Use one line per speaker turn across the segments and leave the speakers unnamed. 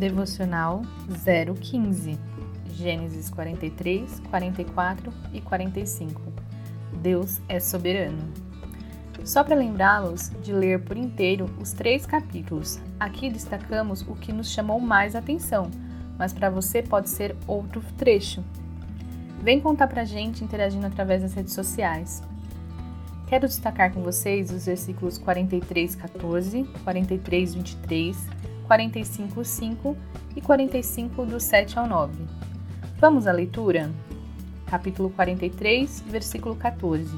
Devocional 015 Gênesis 43, 44 e 45 Deus é soberano. Só para lembrá-los de ler por inteiro os três capítulos, aqui destacamos o que nos chamou mais atenção, mas para você pode ser outro trecho. Vem contar pra gente interagindo através das redes sociais. Quero destacar com vocês os versículos 43, 14, 43, 23, 45, 5 e 45 do 7 ao 9. Vamos à leitura? Capítulo 43, versículo 14.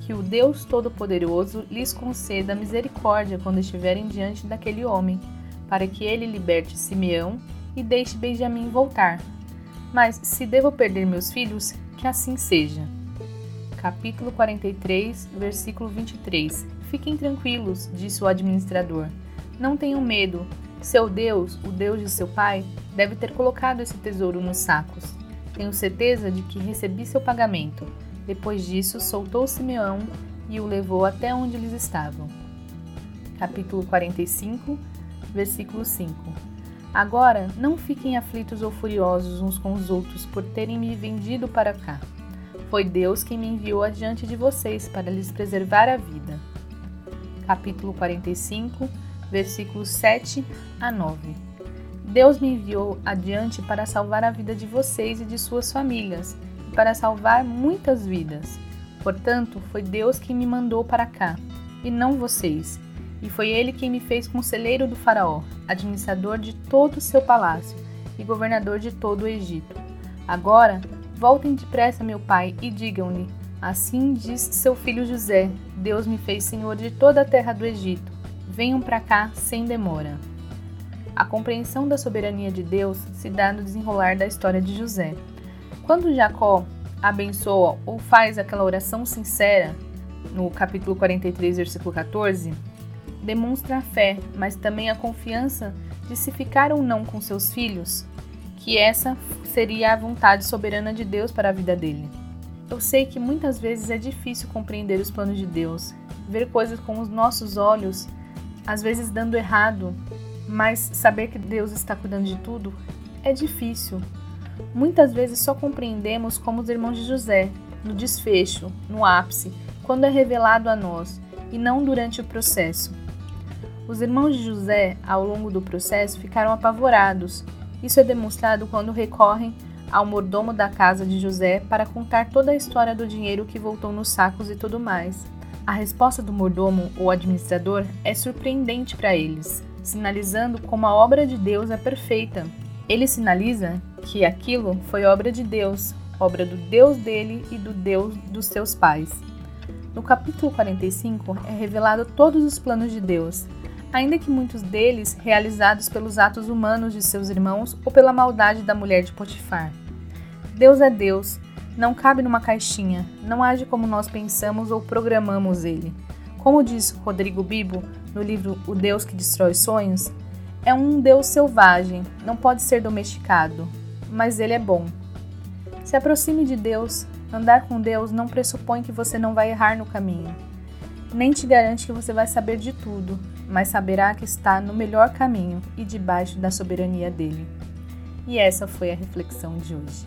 Que o Deus Todo-Poderoso lhes conceda misericórdia quando estiverem diante daquele homem, para que ele liberte Simeão e deixe Benjamim voltar. Mas se devo perder meus filhos, que assim seja capítulo 43, versículo 23. Fiquem tranquilos, disse o administrador. Não tenham medo. Seu Deus, o Deus de seu pai, deve ter colocado esse tesouro nos sacos. Tenho certeza de que recebi seu pagamento. Depois disso, soltou Simeão e o levou até onde eles estavam. Capítulo 45, versículo 5. Agora, não fiquem aflitos ou furiosos uns com os outros por terem me vendido para cá. Foi Deus quem me enviou adiante de vocês para lhes preservar a vida. Capítulo 45, versículos 7 a 9. Deus me enviou adiante para salvar a vida de vocês e de suas famílias, e para salvar muitas vidas. Portanto, foi Deus quem me mandou para cá, e não vocês. E foi ele quem me fez conselheiro do Faraó, administrador de todo o seu palácio e governador de todo o Egito. Agora Voltem depressa, meu pai, e digam-lhe: Assim diz seu filho José: Deus me fez senhor de toda a terra do Egito. Venham para cá sem demora. A compreensão da soberania de Deus se dá no desenrolar da história de José. Quando Jacó abençoa ou faz aquela oração sincera, no capítulo 43, versículo 14, demonstra a fé, mas também a confiança de se ficar ou não com seus filhos, que essa seria a vontade soberana de Deus para a vida dele. Eu sei que muitas vezes é difícil compreender os planos de Deus, ver coisas com os nossos olhos, às vezes dando errado, mas saber que Deus está cuidando de tudo é difícil. Muitas vezes só compreendemos como os irmãos de José, no desfecho, no ápice, quando é revelado a nós, e não durante o processo. Os irmãos de José, ao longo do processo, ficaram apavorados isso é demonstrado quando recorrem ao mordomo da casa de José para contar toda a história do dinheiro que voltou nos sacos e tudo mais. A resposta do mordomo ou administrador é surpreendente para eles, sinalizando como a obra de Deus é perfeita. Ele sinaliza que aquilo foi obra de Deus, obra do Deus dele e do Deus dos seus pais. No capítulo 45 é revelado todos os planos de Deus, ainda que muitos deles realizados pelos atos humanos de seus irmãos ou pela maldade da mulher de Potifar. Deus é Deus, não cabe numa caixinha, não age como nós pensamos ou programamos ele. Como diz Rodrigo Bibo no livro O Deus que Destrói Sonhos, é um Deus selvagem, não pode ser domesticado, mas ele é bom. Se aproxime de Deus, andar com Deus não pressupõe que você não vai errar no caminho nem te garante que você vai saber de tudo, mas saberá que está no melhor caminho e debaixo da soberania dele. E essa foi a reflexão de hoje.